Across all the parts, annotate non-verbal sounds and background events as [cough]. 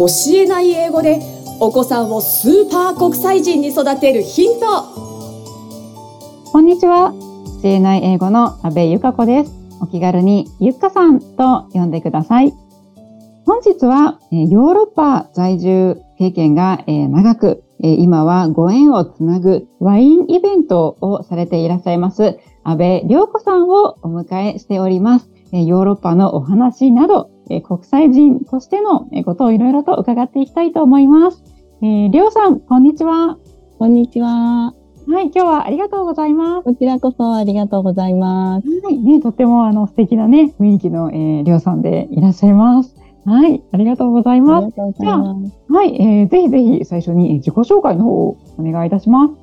教えない英語でお子さんをスーパー国際人に育てるヒント。こんにちは。教えない英語の阿部由香子です。お気軽にゆっかさんと呼んでください。本日はヨーロッパ在住経験が長く今はご縁をつなぐワインイベントをされていらっしゃいます安倍良子さんをお迎えしております。ヨーロッパのお話などえ国際人としてのことをいろいろと伺っていきたいと思います。えー、りょうさん、こんにちは。こんにちは。はい、今日はありがとうございます。こちらこそありがとうございます。はい、ね、とってもあの素敵なね、雰囲気の、えー、りょうさんでいらっしゃいます。はい、ありがとうございます。ありがとうございます。はい、えー、ぜひぜひ最初に自己紹介の方をお願いいたします。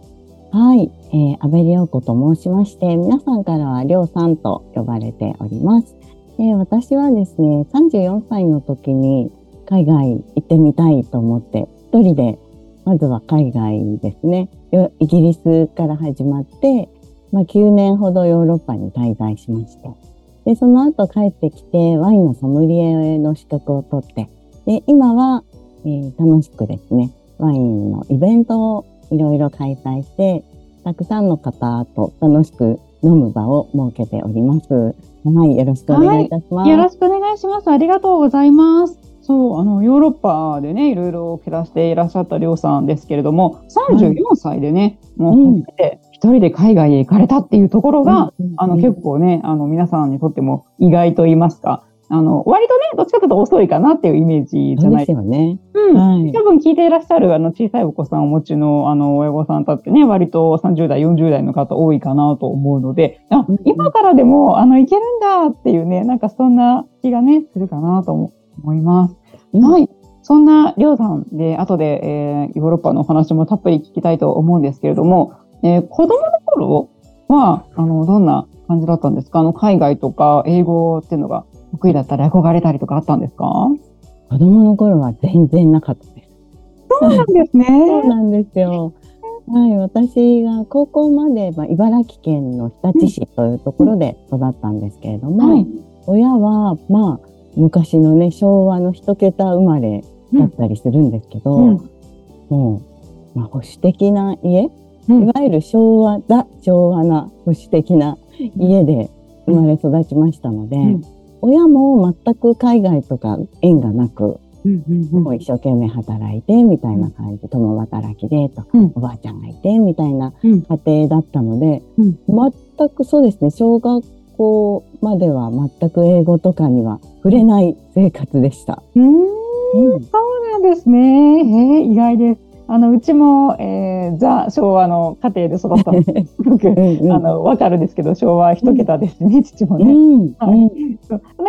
はい、えー、安倍良子と申しまして、皆さんからはりょうさんと呼ばれております。え私はですね、34歳の時に海外行ってみたいと思って、一人で、まずは海外ですね、イギリスから始まって、まあ、9年ほどヨーロッパに滞在しました。で、その後帰ってきて、ワインのソムリエの資格を取って、で、今は、えー、楽しくですね、ワインのイベントをいろいろ開催して、たくさんの方と楽しく飲む場を設けております。はい、よろしくお願いいたします、はい、よろしくお願いします。ありがとうございます。そう、あの、ヨーロッパでね、いろいろ暮らしていらっしゃったりょうさんですけれども、34歳でね、はい、もう初めて一人で海外へ行かれたっていうところが、うん、あの、結構ね、あの、皆さんにとっても意外と言いますか、あの、割とね、どっちかというと遅いかなっていうイメージじゃないですよね。うん。はい、多分聞いていらっしゃる、あの、小さいお子さんをお持ちの、あの、親御さんたってね、割と30代、40代の方多いかなと思うので、あ、今からでも、あの、いけるんだっていうね、なんかそんな気がね、するかなと思います。はい。そんな、りょうさんで、後で、えー、ヨーロッパのお話もたっぷり聞きたいと思うんですけれども、えー、子供の頃は、あの、どんな感じだったんですか？あの、海外とか英語っていうのが得意だったり憧れたりとかあったんですか？子供の頃は全然なかったです。そうなんですね。そうなんですよ。はい、私が高校まで、まあ、茨城県の日立市というところで育ったんですけれども、はい、親は、まあ、昔のね、昭和の一桁生まれだったりするんですけど、うん、もう、まあ、保守的な家、うん、いわゆる昭和だ、昭和な保守的な家で生まれ育ちましたので、うん親も全く海外とか縁がなく、もう一生懸命働いてみたいな感じ、共働きでとか、うん、おばあちゃんがいてみたいな家庭だったので、うん、全くそうですね、小学校までは全く英語とかには触れない生活でした。うん、そうなんですね。えー、意外です。あの、うちも、えー、ザ・昭和の家庭で育った [laughs] ので、すごく、うん。あの、わかるんですけど、昭和一桁ですね、うん、父もね。うん。はい、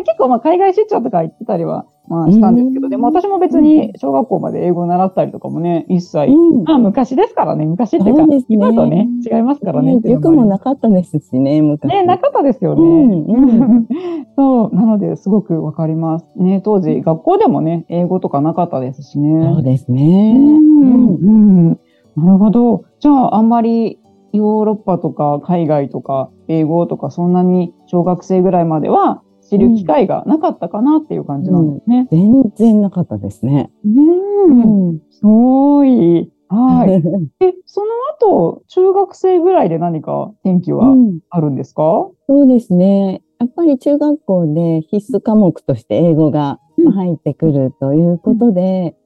結構、まあ、海外出張とか行ってたりはまあ、したんですけど、でも私も別に小学校まで英語を習ったりとかもね、一切、うん、まあ昔ですからね、昔っていうか、ね、今とね、違いますからね。よくもなかったですしね、昔。ね、なかったですよね。うん、[laughs] そう、なので、すごくわかります。ね、当時、学校でもね、英語とかなかったですしね。そうですね。うん、うん、なるほど。じゃあ、あんまりヨーロッパとか海外とか英語とかそんなに小学生ぐらいまでは知る機会がなかったかなっていう感じなんですね。うん、全然なかったですね。うん。すごい。はい。[laughs] え、その後、中学生ぐらいで何か転機はあるんですか、うん、そうですね。やっぱり中学校で必須科目として英語が入ってくるということで、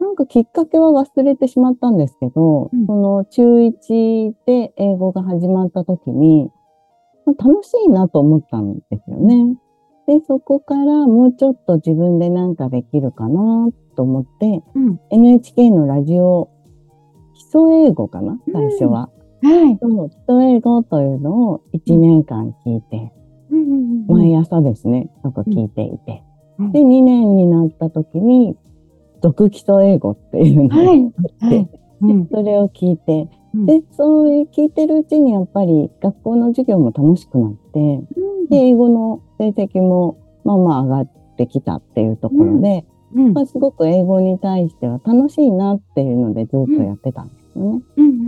うん、なんかきっかけは忘れてしまったんですけど、うん、その中1で英語が始まった時に、楽しいなと思ったんですよね。で、そこからもうちょっと自分で何かできるかなと思って、うん、NHK のラジオ、基礎英語かな最初は。うん、はい。基礎英語というのを1年間聞いて、うん、毎朝ですね、なんか聞いていて。で、2年になった時に、読基礎英語っていうのがあって、はい。はいそれを聞いて、で、そう聞いてるうちにやっぱり学校の授業も楽しくなって、で、英語の成績もまあまあ上がってきたっていうところで、うん。うん、まあ、すごく英語に対しては楽しいなっていうのでずっとやってたんですよね。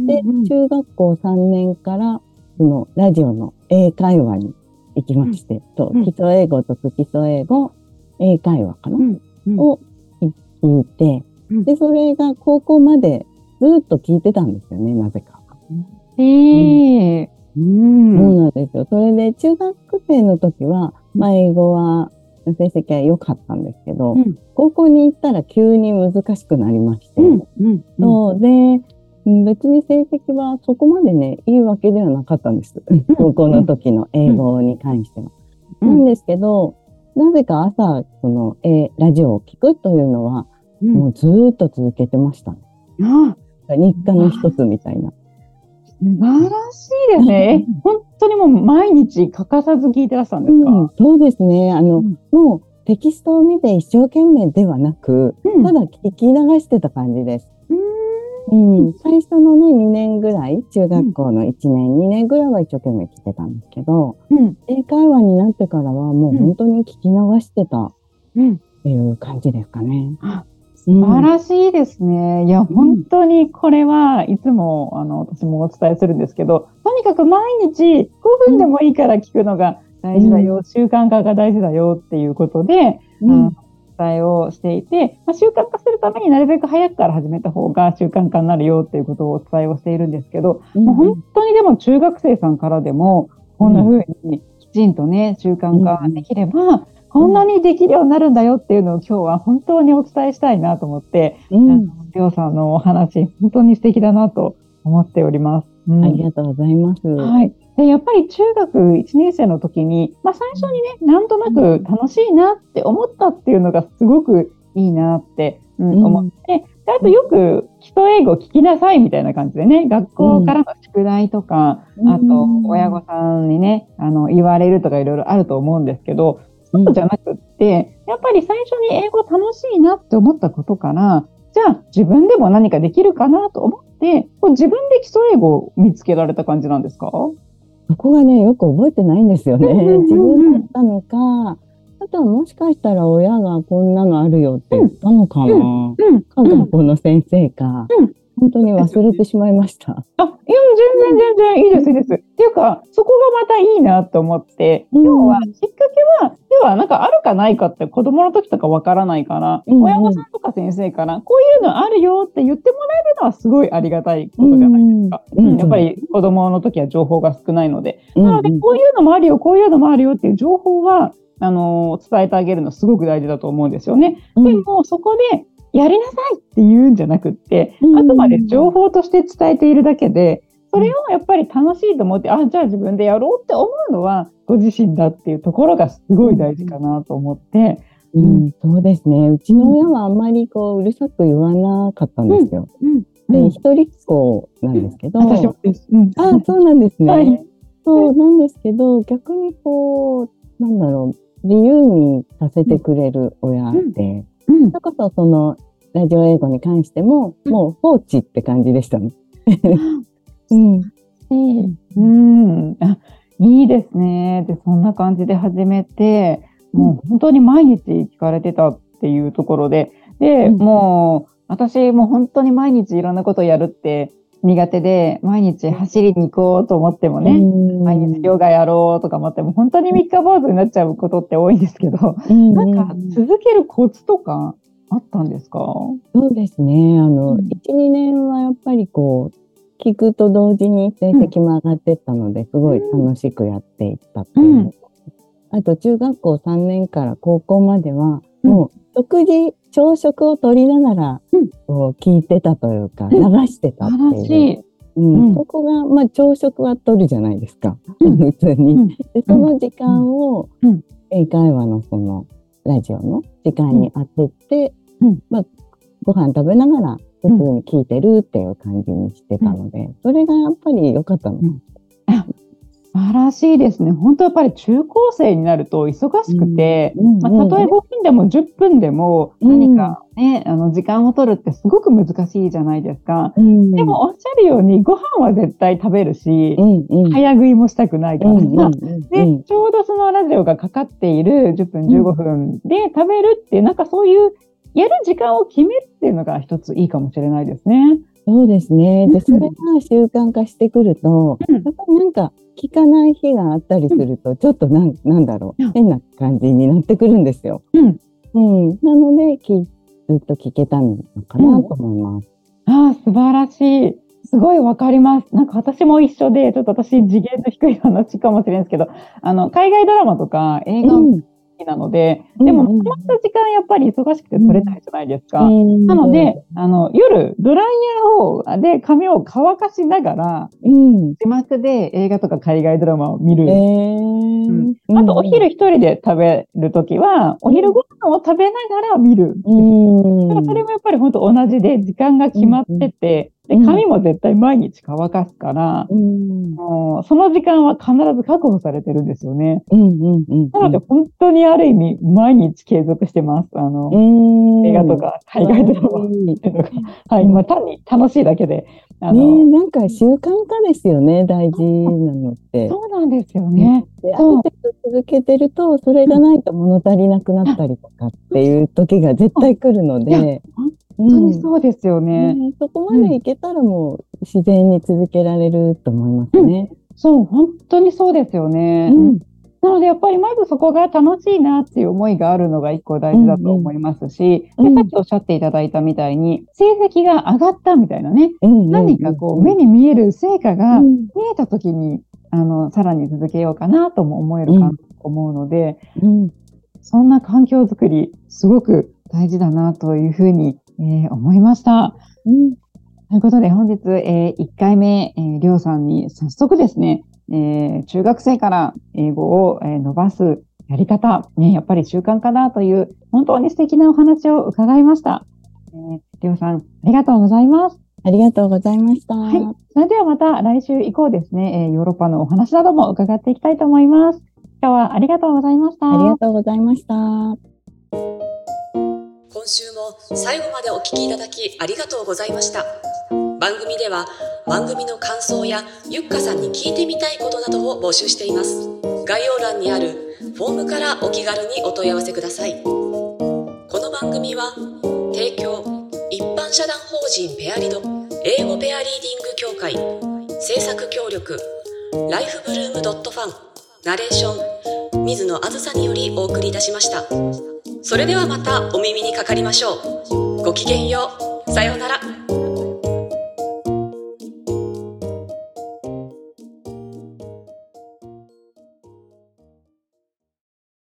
で、中学校3年からそのラジオの英会話に行きまして、と基礎英語と基礎英語、英会話かな、を聞いて、うん。で、それが高校までずっと聞いてたんですよね、なぜか。へえ。うそうん。なんですよ。それで中学生の時は、まあ英語は成績は良かったんですけど、うん高校に行ったら急に難しくなりまして、うん。うん。そうで、うん別に成績はそこまでね、いいわけではなかったんです。高校の時の英語に関しては。うんなんですけど、なぜか朝、その、えーラジオを聞くというのは、うんもうずーっと続けてました。あ日課の一つみたいな。素晴らしいですね。え本当にもう毎日欠かさず聞いてらっしゃるんですか、うん、そうですね。あの、うんもうテキストを見て一生懸命ではなく、うんただ聞き流してた感じです。うんうん、最初のね、2年ぐらい、中学校の1年、2年ぐらいは一生懸命聞いてたんですけど、うん。英会話になってからはもう本当に聞き流してたっうん。ていう感じですかね。あ素素晴らしいですね。いや、本当にこれはいつも、あの、私もお伝えするんですけど、とにかく毎日5分でもいいから聞くのが大事だよ、習慣化が大事だよっていうことで、うん。伝えをしていて、まあ、習慣化するためになるべく早くから始めた方が習慣化になるよっていうことをお伝えをしているんですけど、うん。もう本当にでも中学生さんからでも、こんな風にきちんとね、習慣化できれば、こんなにできるようになるんだよっていうのを今日は本当にお伝えしたいなと思って、うんあのりょうさんのお話、本当に素敵だなと思っております。うんありがとうございます。はい。で、やっぱり中学1年生の時に、まあ最初にね、なんとなく楽しいなって思ったっていうのがすごくいいなって、うんうん思って、であとよく基礎英語聞きなさいみたいな感じでね、学校からの宿題とか、うんあと親御さんにね、あの、言われるとかいろいろあると思うんですけど、そうじゃなくって、やっぱり最初に英語楽しいなって思ったことから、じゃあ自分でも何かできるかなと思って、こう自分で基礎英語を見つけられた感じなんですか？そこがね、よく覚えてないんですよね。うんうんうんうん。自分だったのか、あとはもしかしたら親がこんなのあるよって言ったのかな。うん。か学校の先生か、うん本当に忘れてしまいました。あ、いや、全然全然いいです、いいです。っていうか、そこがまたいいなと思って、うん要は、きっかけは、要はなんかあるかないかって子供の時とかわからないから、うんうん親御さんとか先生から、こういうのあるよって言ってもらえるのはすごいありがたいことじゃないですか。うんうんやっぱり子供の時は情報が少ないので。うんなので、こういうのもあるよ、こういうのもあるよっていう情報は、あのー伝えてあげるのすごく大事だと思うんですよね。うんでも、そこで、やりなさいって言うんじゃなくって、うんあくまで情報として伝えているだけで、それをやっぱり楽しいと思って、あ、じゃあ自分でやろうって思うのは、ご自身だっていうところがすごい大事かなと思って、うんそうですね。うちの親はあんまりこう、うるさく言わなかったんですよ。で、一人っ子なんですけど。私もです。うん。あ、そうなんですね。はいそうなんですけど、逆にこう、なんだろう、自由にさせてくれる親で、うんそれこそその、ラジオ英語に関しても、うんもう放置って感じでしたね。うん。うん。あ、いいですね。で、そんな感じで始めて、もう本当に毎日聞かれてたっていうところで、で、うんもう、私も本当に毎日いろんなことをやるって苦手で、毎日走りに行こうと思ってもね、毎日ヨガやろうとか思っても、本当に三日坊主になっちゃうことって多いんですけど、うん。なんか続けるコツとかあったんですか？そうですね。あの、うん。1、2年はやっぱりこう、聞くと同時に成績も上がってったので、すごい楽しくやっていったっていう。うん。あと、中学校3年から高校までは、うん。もう、食事、朝食を取りながら、うん。こう聞いてたというか、ん。流してたっていう。うん。うん。そこが、まあ、朝食は取るじゃないですか。うん。[laughs] 普通に。うん。で、その時間を、うん。英会話のその、ラジオの時間に当てて、うん。まあ、ご飯食べながら、普通に聞いてるっていう感じにしてたので、それがやっぱり良かったの。うん。素晴らしいですね。本当やっぱり中高生になると忙しくて、うん。まあ、たとえ5分でも10分でも何かね、あの時間を取るってすごく難しいじゃないですか。うん。でもおっしゃるようにご飯は絶対食べるし、うん。うん、早食いもしたくないから、うん。うん。うん。で、ちょうどそのラジオがかかっている10分15分で食べるっていう、なんかそういうやる時間を決めるっていうのが一ついいかもしれないですね。そうですね。で、うんそれが習慣化してくると、うんやっぱりなんか聞かない日があったりすると、ちょっとなんなんだろうんう、変な感じになってくるんですよ。うん。うん。なので、聞ずっと聞けたのかなと思います。ああ、素晴らしい。すごいわかります。なんか私も一緒で、ちょっと私次元の低い話かもしれないですけど、あの、海外ドラマとか映画うん好きなので、うんでも、まった時間やっぱり忙しくて取れないじゃないですか。ななので、、あの、夜、ドライヤーを、で、髪を乾かしながら、うん。字幕で映画とか海外ドラマを見る。えーうんあと、お昼一人で食べるときは、お昼ご飯を食べながら見る。うん。だからそれもやっぱり本当同じで、時間が決まってて、で、うん髪も絶対毎日乾かすから、うん。もうその時間は必ず確保されてるんですよね。うんうんうん。なので、本当にある意味、毎日継続してます。あの、うん、映画とか海外ドラマっていうのが。はい。まあ、単に楽しいだけで。あねの、なんか習慣化ですよね、大事なのって。そうなんですよね。である程度続けてると、それがないと物足りなくなったりとかっていう時が絶対来るので、本当にそうですよね。ねそこまでいけたらもう自然に続けられると思いますね。そう、本当にそうですよね。うん。なので、やっぱりまずそこが楽しいなっていう思いがあるのが一個大事だと思いますし、うん。うん。でさっきおっしゃっていただいたみたいに、成績が上がったみたいなね、うん。何かこう、目に見える成果が見うん。えたときに、あの、さらに続けようかなとも思えるかうんと思うので、うん。そんな環境づくり、すごく大事だなというふうに、えー思いました。うんということで、本日、え1回目、えーりょうさんに早速ですね、えー中学生から英語を、えー伸ばすやり方、ね、やっぱり習慣化だという、本当に素敵なお話を伺いました。えーりょうさん、ありがとうございます。ありがとうございました。はい。それではまた来週以降ですね、えーヨーロッパのお話なども伺っていきたいと思います。今日はありがとうございました。ありがとうございました。今週も最後までお聞きいただきありがとうございました。番組では番組の感想やゆっかさんに聞いてみたいことなどを募集しています。概要欄にあるフォームからお気軽にお問い合わせください。この番組は提供一般社団法人ペアリド英語ペアリーディング協会制作協力ライフブルームドットファンナレーション水野あずさによりお送りいたしました。それではまたお耳にかかりましょう。ごきげんよう。さようなら。